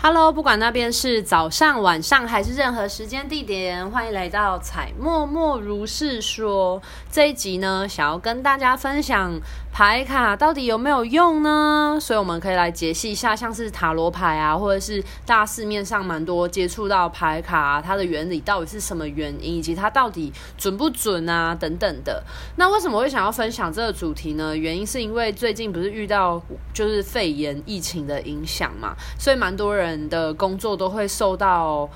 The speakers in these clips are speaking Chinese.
Hello，不管那边是早上、晚上还是任何时间地点，欢迎来到彩默默如是说。这一集呢，想要跟大家分享牌卡到底有没有用呢？所以我们可以来解析一下，像是塔罗牌啊，或者是大市面上蛮多接触到牌卡啊，它的原理到底是什么原因，以及它到底准不准啊等等的。那为什么会想要分享这个主题呢？原因是因为最近不是遇到就是肺炎疫情的影响嘛，所以蛮多人。人的工作都会受到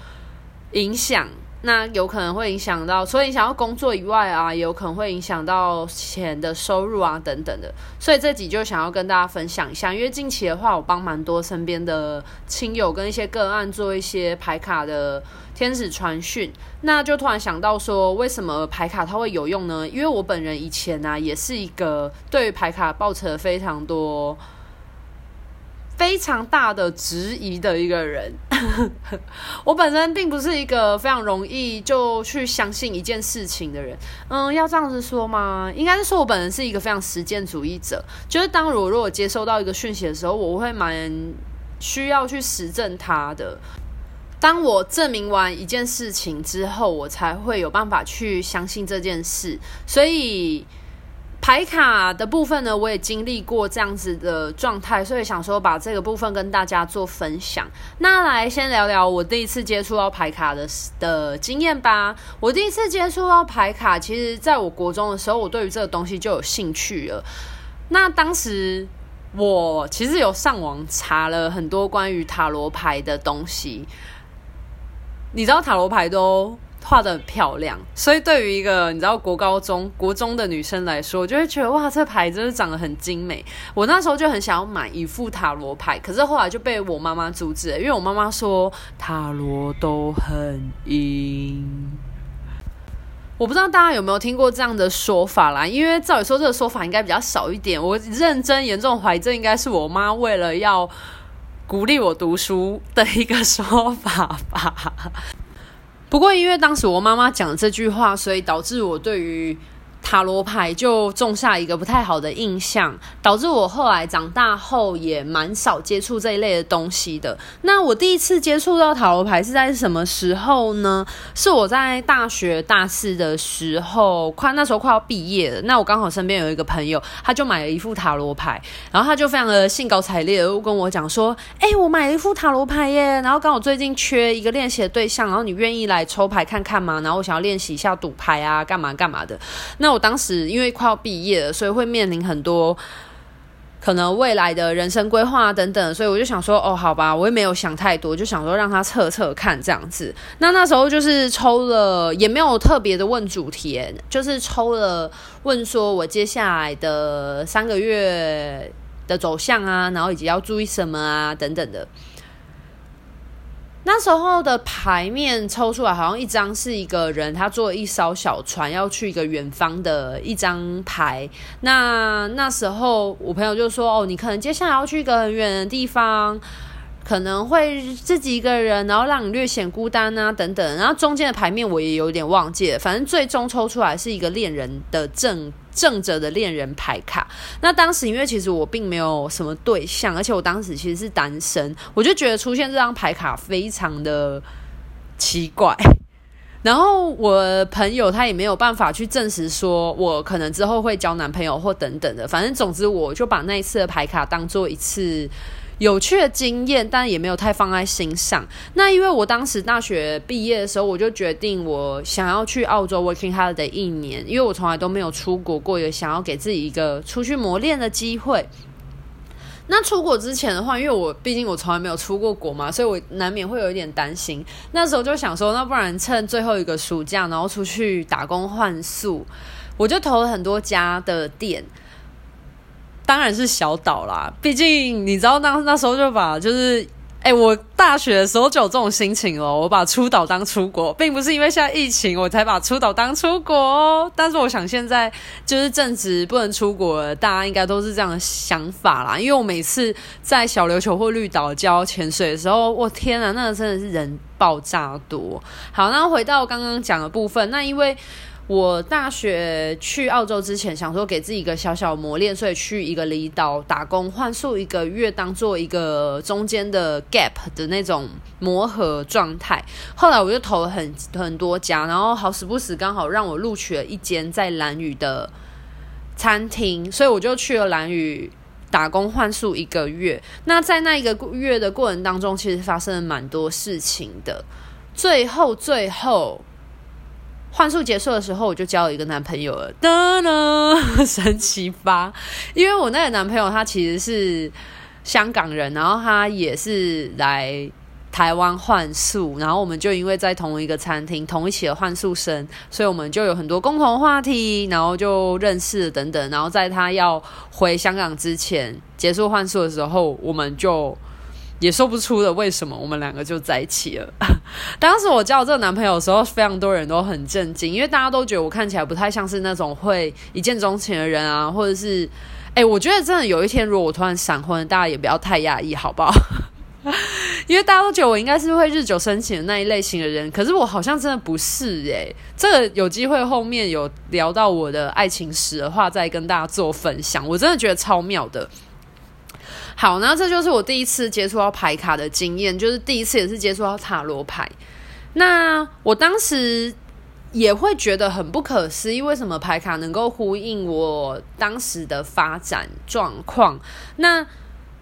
影响，那有可能会影响到，所以想要工作以外啊，也有可能会影响到钱的收入啊等等的。所以这集就想要跟大家分享一下，因为近期的话，我帮蛮多身边的亲友跟一些个案做一些牌卡的天使传讯，那就突然想到说，为什么牌卡它会有用呢？因为我本人以前呢、啊，也是一个对于牌卡抱持非常多。非常大的质疑的一个人，我本身并不是一个非常容易就去相信一件事情的人。嗯，要这样子说吗？应该是说我本人是一个非常实践主义者，就是当我如果接收到一个讯息的时候，我会蛮需要去实证它的。当我证明完一件事情之后，我才会有办法去相信这件事。所以。牌卡的部分呢，我也经历过这样子的状态，所以想说把这个部分跟大家做分享。那来先聊聊我第一次接触到牌卡的的经验吧。我第一次接触到牌卡，其实在我国中的时候，我对于这个东西就有兴趣了。那当时我其实有上网查了很多关于塔罗牌的东西，你知道塔罗牌都画的很漂亮，所以对于一个你知道国高中、国中的女生来说，就会觉得哇，这牌真是长得很精美。我那时候就很想要买一副塔罗牌，可是后来就被我妈妈阻止了，因为我妈妈说塔罗都很阴。我不知道大家有没有听过这样的说法啦，因为照理说这个说法应该比较少一点。我认真严重怀疑这应该是我妈为了要鼓励我读书的一个说法吧。不过，因为当时我妈妈讲这句话，所以导致我对于塔罗牌就种下一个不太好的印象，导致我后来长大后也蛮少接触这一类的东西的。那我第一次接触到塔罗牌是在什么时候呢？是我在大学大四的时候，快那时候快要毕业了。那我刚好身边有一个朋友，他就买了一副塔罗牌，然后他就非常的兴高采烈的跟我讲说：“哎、我买了一副塔罗牌耶！然后刚好最近缺一个练习的对象，然后你愿意来抽牌看看吗？然后我想要练习一下赌牌啊，干嘛干嘛的。”那我当时因为快要毕业了，所以会面临很多可能未来的人生规划等等，所以我就想说，哦，好吧，我也没有想太多，就想说让他测测看这样子。那那时候就是抽了，也没有特别的问主题，就是抽了问说我接下来的三个月的走向啊，然后以及要注意什么啊等等的。那时候的牌面抽出来，好像一张是一个人，他坐一艘小船要去一个远方的一张牌。那那时候我朋友就说：“哦，你可能接下来要去一个很远的地方。”可能会自己一个人，然后让你略显孤单啊，等等。然后中间的牌面我也有点忘记了，反正最终抽出来是一个恋人的正正着的恋人牌卡。那当时因为其实我并没有什么对象，而且我当时其实是单身，我就觉得出现这张牌卡非常的奇怪。然后我朋友他也没有办法去证实说我可能之后会交男朋友或等等的。反正总之我就把那一次的牌卡当做一次。有趣的经验，但也没有太放在心上。那因为我当时大学毕业的时候，我就决定我想要去澳洲 working holiday 一年，因为我从来都没有出国过，也想要给自己一个出去磨练的机会。那出国之前的话，因为我毕竟我从来没有出过国嘛，所以我难免会有一点担心。那时候就想说，那不然趁最后一个暑假，然后出去打工换宿，我就投了很多家的店。当然是小岛啦，毕竟你知道那那时候就把就是，哎、我大学的时候就有这种心情了。我把出岛当出国，并不是因为现在疫情我才把出岛当出国哦。但是我想现在就是正值不能出国，大家应该都是这样的想法啦。因为我每次在小琉球或绿岛教潜水的时候，我天啊，那个真的是人爆炸多。好，那回到刚刚讲的部分，那因为。我大学去澳洲之前，想说给自己一个小小磨练，所以去一个离岛打工换宿一个月，当做一个中间的 gap 的那种磨合状态。后来我就投了很很多家，然后好死不死刚好让我录取了一间在兰屿的餐厅，所以我就去了兰屿打工换宿一个月。那在那一个月的过程当中，其实发生了蛮多事情的。最后，最后。幻术结束的时候，我就交了一个男朋友了，哒哒，神奇吧？因为我那个男朋友他其实是香港人，然后他也是来台湾幻术，然后我们就因为在同一个餐厅，同一起的幻术生，所以我们就有很多共同话题，然后就认识了等等，然后在他要回香港之前结束幻术的时候，我们就。也说不出了为什么我们两个就在一起了。当时我交这个男朋友的时候，非常多人都很震惊，因为大家都觉得我看起来不太像是那种会一见钟情的人啊，或者是，哎、我觉得真的有一天如果我突然闪婚，大家也不要太讶异，好不好？因为大家都觉得我应该是会日久生情的那一类型的人，可是我好像真的不是哎、这个有机会后面有聊到我的爱情史的话，再跟大家做分享。我真的觉得超妙的。好，那这就是我第一次接触到牌卡的经验，就是第一次也是接触到塔罗牌。那我当时也会觉得很不可思议，为什么牌卡能够呼应我当时的发展状况？那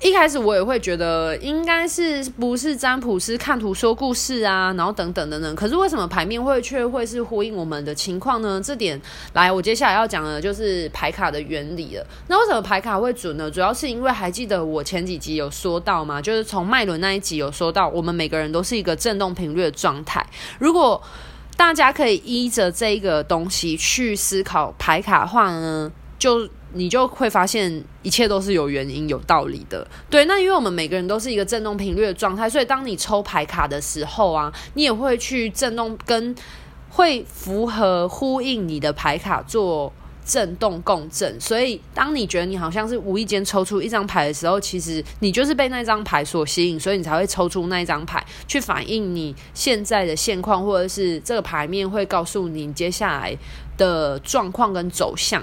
一开始我也会觉得应该是不是占卜师看图说故事啊，然后等等等等。可是为什么牌面会却会是呼应我们的情况呢？这点来，我接下来要讲的就是牌卡的原理了。那为什么牌卡会准呢？主要是因为还记得我前几集有说到吗？就是从脉轮那一集有说到，我们每个人都是一个振动频率的状态。如果大家可以依着这个东西去思考牌卡的话呢，就。你就会发现一切都是有原因、有道理的。对，那因为我们每个人都是一个振动频率的状态，所以当你抽牌卡的时候啊，你也会去振动，跟会符合呼应你的牌卡做振动共振。所以，当你觉得你好像是无意间抽出一张牌的时候，其实你就是被那张牌所吸引，所以你才会抽出那张牌，去反映你现在的现况，或者是这个牌面会告诉你接下来的状况跟走向。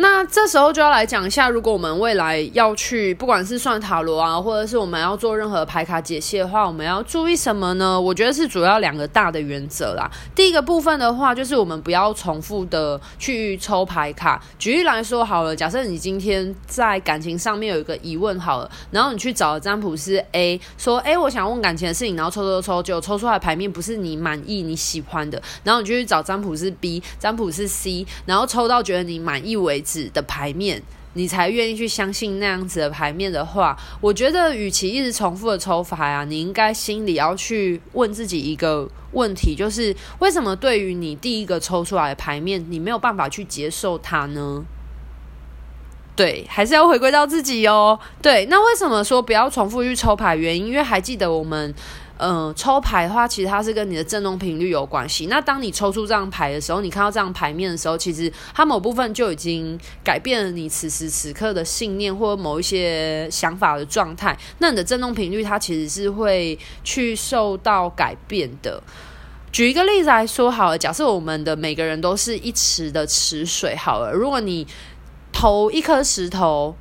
那这时候就要来讲一下，如果我们未来要去，不管是算塔罗啊，或者是我们要做任何牌卡解析的话，我们要注意什么呢？我觉得是主要两个大的原则啦。第一个部分的话，就是我们不要重复的去抽牌卡。举例来说好了，假设你今天在感情上面有一个疑问好了，然后你去找占卜师 A 说，哎，我想问感情的事情，然后抽抽抽，结果抽出来牌面不是你满意、你喜欢的，然后你就去找占卜师 B、占卜师 C，然后抽到觉得你满意为止。子的牌面，你才愿意去相信那样子的牌面的话，我觉得与其一直重复的抽牌啊，你应该心里要去问自己一个问题，就是为什么对于你第一个抽出来的牌面，你没有办法去接受它呢？对，还是要回归到自己哦。对，那为什么说不要重复去抽牌？原因，因为还记得我们。嗯，抽牌的话，其实它是跟你的振动频率有关系。那当你抽出这张牌的时候，你看到这张牌面的时候，其实它某部分就已经改变了你此时此刻的信念或某一些想法的状态。那你的振动频率，它其实是会去受到改变的。举一个例子来说好了，假设我们的每个人都是一池的池水好了，如果你投一颗石头，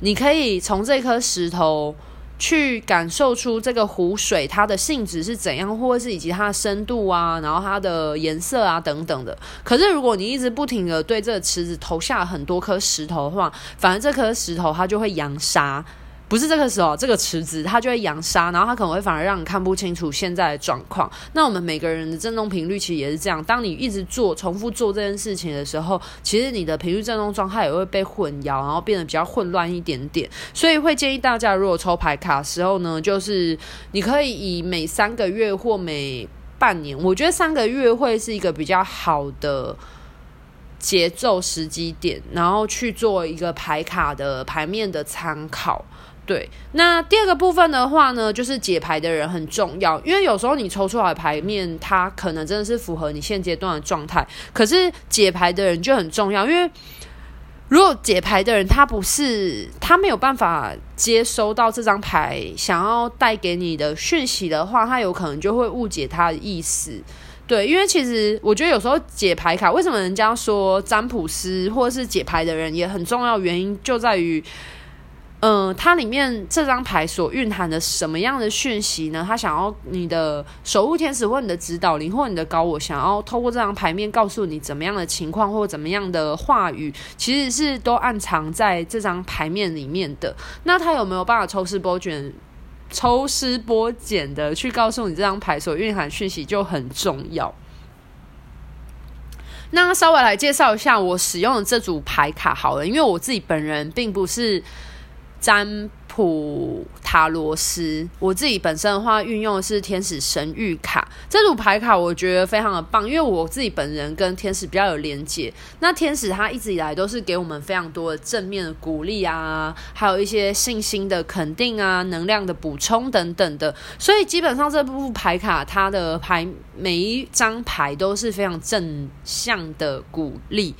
你可以从这颗石头。去感受出这个湖水它的性质是怎样，或者是以及它的深度啊，然后它的颜色啊等等的。可是如果你一直不停的对这个池子投下很多颗石头的话，反而这颗石头它就会扬沙。不是这个时候，这个池子它就会扬沙，然后它可能会反而让你看不清楚现在的状况。那我们每个人的振动频率其实也是这样，当你一直做、重复做这件事情的时候，其实你的频率振动状态也会被混淆，然后变得比较混乱一点点。所以会建议大家，如果抽牌卡的时候呢，就是你可以以每三个月或每半年，我觉得三个月会是一个比较好的节奏时机点，然后去做一个牌卡的牌面的参考。对，那第二个部分的话呢，就是解牌的人很重要，因为有时候你抽出来的牌面，它可能真的是符合你现阶段的状态，可是解牌的人就很重要，因为如果解牌的人他不是，他没有办法接收到这张牌想要带给你的讯息的话，他有可能就会误解他的意思。对，因为其实我觉得有时候解牌卡，为什么人家说占卜师或者是解牌的人也很重要，原因就在于。嗯、它里面这张牌所蕴含的什么样的讯息呢？他想要你的守护天使或你的指导灵或你的高我，想要透过这张牌面告诉你怎么样的情况或怎么样的话语，其实是都暗藏在这张牌面里面的。那他有没有办法抽丝剥茧、抽丝剥茧的去告诉你这张牌所蕴含讯息就很重要。那稍微来介绍一下我使用的这组牌卡好了，因为我自己本人并不是。占卜塔罗斯，我自己本身的话运用的是天使神谕卡这组牌卡，我觉得非常的棒，因为我自己本人跟天使比较有连结。那天使他一直以来都是给我们非常多的正面的鼓励啊，还有一些信心的肯定啊，能量的补充等等的。所以基本上这部牌卡它的牌每一张牌都是非常正向的鼓励。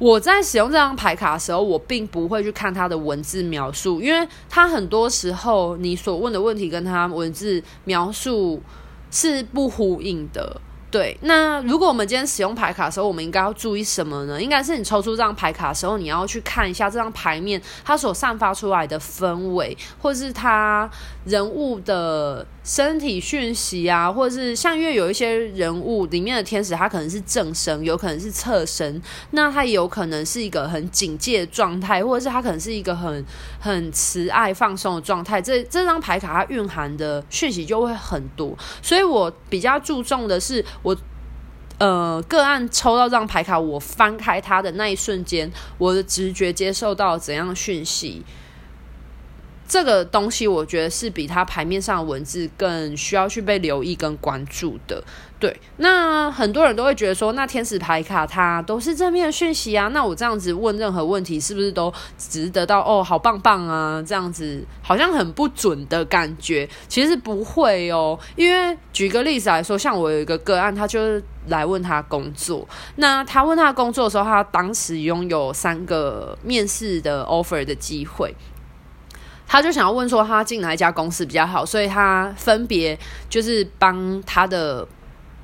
我在使用这张牌卡的时候，我并不会去看它的文字描述，因为它很多时候你所问的问题跟它文字描述是不呼应的。对，那如果我们今天使用牌卡的时候，我们应该要注意什么呢？应该是你抽出这张牌卡的时候，你要去看一下这张牌面它所散发出来的氛围，或是它人物的身体讯息啊，或者是像因为有一些人物里面的天使，它可能是正身，有可能是侧身，那它有可能是一个很警戒的状态，或者是它可能是一个很很慈爱放松的状态。这这张牌卡它蕴含的讯息就会很多，所以我比较注重的是。我呃，个案抽到这张牌卡，我翻开它的那一瞬间，我的直觉接受到怎样讯息？这个东西我觉得是比它牌面上的文字更需要去被留意跟关注的。对，那很多人都会觉得说，那天使牌卡它都是正面讯息啊，那我这样子问任何问题，是不是都只是得到哦，好棒棒啊，这样子好像很不准的感觉？其实不会哦，因为举个例子来说，像我有一个个案，他就是来问他工作，那他问他工作的时候，他当时拥有三个面试的 offer 的机会。他就想要问说，他进哪一家公司比较好，所以他分别就是帮他的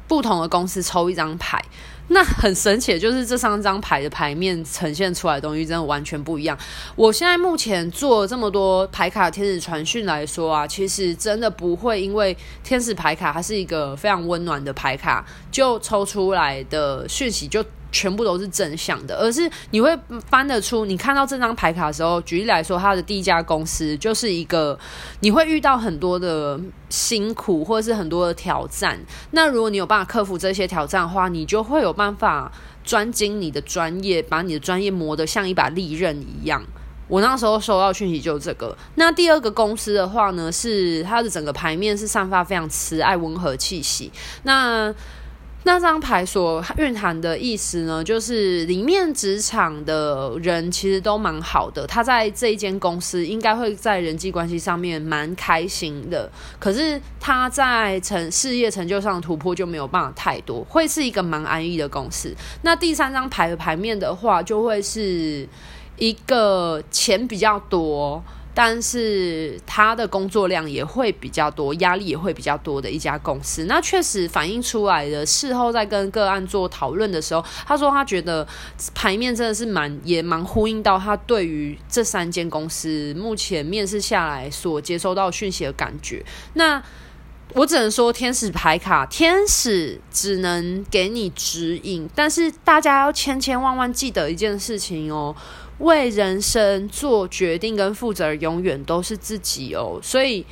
不同的公司抽一张牌。那很神奇就是这三张牌的牌面呈现出来的东西真的完全不一样。我现在目前做这么多牌卡天使传讯来说啊，其实真的不会因为天使牌卡它是一个非常温暖的牌卡，就抽出来的讯息就。全部都是正向的，而是你会翻得出，你看到这张牌卡的时候，举例来说，他的第一家公司就是一个你会遇到很多的辛苦或者是很多的挑战。那如果你有办法克服这些挑战的话，你就会有办法专精你的专业，把你的专业磨得像一把利刃一样。我那时候收到讯息就是这个。那第二个公司的话呢，是它的整个牌面是散发非常慈爱温和气息。那那张牌所蕴含的意思呢，就是里面职场的人其实都蛮好的，他在这一间公司应该会在人际关系上面蛮开心的。可是他在成事业成就上的突破就没有办法太多，会是一个蛮安逸的公司。那第三张牌的牌面的话，就会是一个钱比较多。但是他的工作量也会比较多，压力也会比较多的一家公司。那确实反映出来的，事后在跟个案做讨论的时候，他说他觉得牌面真的是蛮也蛮呼应到他对于这三间公司目前面试下来所接收到讯息的感觉。那我只能说，天使牌卡，天使只能给你指引，但是大家要千千万万记得一件事情哦。为人生做决定跟负责，永远都是自己哦。所以，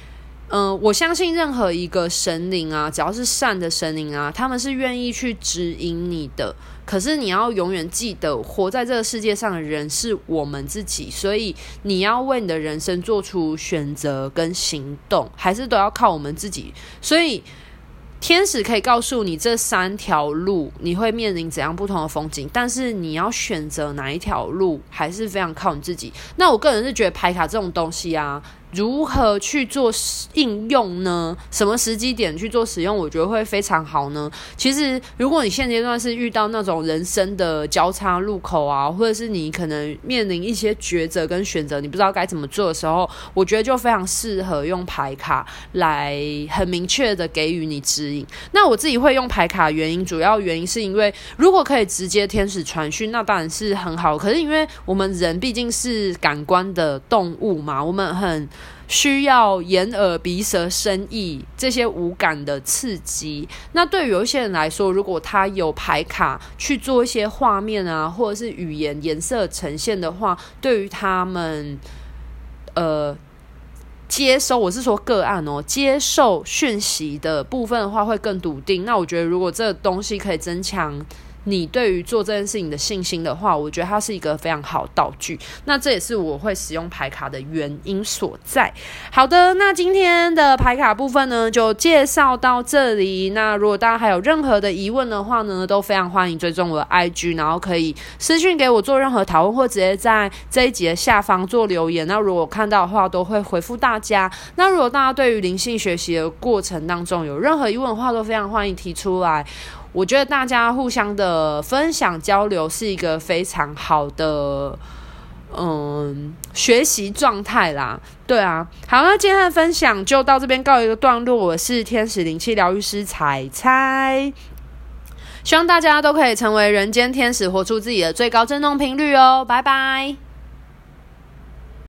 嗯、我相信任何一个神灵啊，只要是善的神灵啊，他们是愿意去指引你的。可是，你要永远记得，活在这个世界上的人是我们自己，所以你要为你的人生做出选择跟行动，还是都要靠我们自己。所以。天使可以告诉你这三条路你会面临怎样不同的风景，但是你要选择哪一条路还是非常靠你自己。那我个人是觉得排卡这种东西啊，如何去做应用呢？什么时机点去做使用？我觉得会非常好呢。其实，如果你现阶段是遇到那种人生的交叉路口啊，或者是你可能面临一些抉择跟选择，你不知道该怎么做的时候，我觉得就非常适合用牌卡来很明确的给予你指引。那我自己会用牌卡原因，主要原因是因为如果可以直接天使传讯，那当然是很好。可是因为我们人毕竟是感官的动物嘛，我们很需要眼耳鼻舌身意这些五感的刺激。那对于有一些人来说，如果他有牌卡去做一些画面啊，或者是语言颜色呈现的话，对于他们呃接收，我是说个案哦，接受讯息的部分的话会更笃定。那我觉得如果这个东西可以增强。你对于做这件事情的信心的话，我觉得它是一个非常好道具。那这也是我会使用牌卡的原因所在。好的，那今天的牌卡部分呢，就介绍到这里。那如果大家还有任何的疑问的话呢，都非常欢迎追踪我的 IG，然后可以私讯给我做任何讨论，或直接在这一集的下方做留言。那如果看到的话，都会回复大家。那如果大家对于灵性学习的过程当中有任何疑问的话，都非常欢迎提出来。我觉得大家互相的分享交流是一个非常好的，嗯，学习状态啦。对啊，好，那今天的分享就到这边告一个段落。我是天使灵气疗愈师彩彩，希望大家都可以成为人间天使，活出自己的最高振动频率哦。拜拜。